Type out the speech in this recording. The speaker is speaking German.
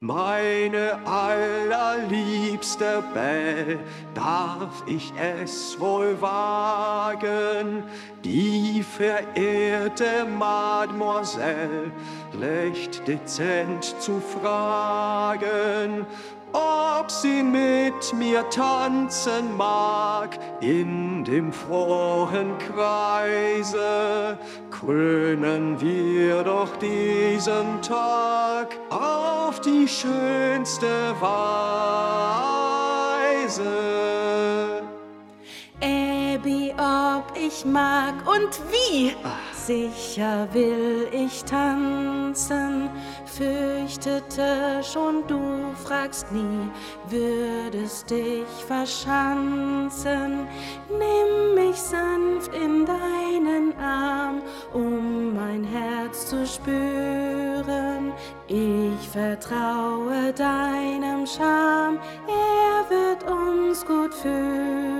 Meine allerliebste Belle, darf ich es wohl wagen, die verehrte Mademoiselle recht dezent zu fragen, ob sie mit mir tanzen mag in dem frohen Kreise, krönen wir doch diesen Tag. Auf die schönste Weise. Abby, ob ich mag und wie, sicher will ich tanzen fürchtete schon, du fragst nie, würdest dich verschanzen. Nimm mich sanft in deinen Arm, um mein Herz zu spüren. Ich vertraue deinem Charme, er wird uns gut führen.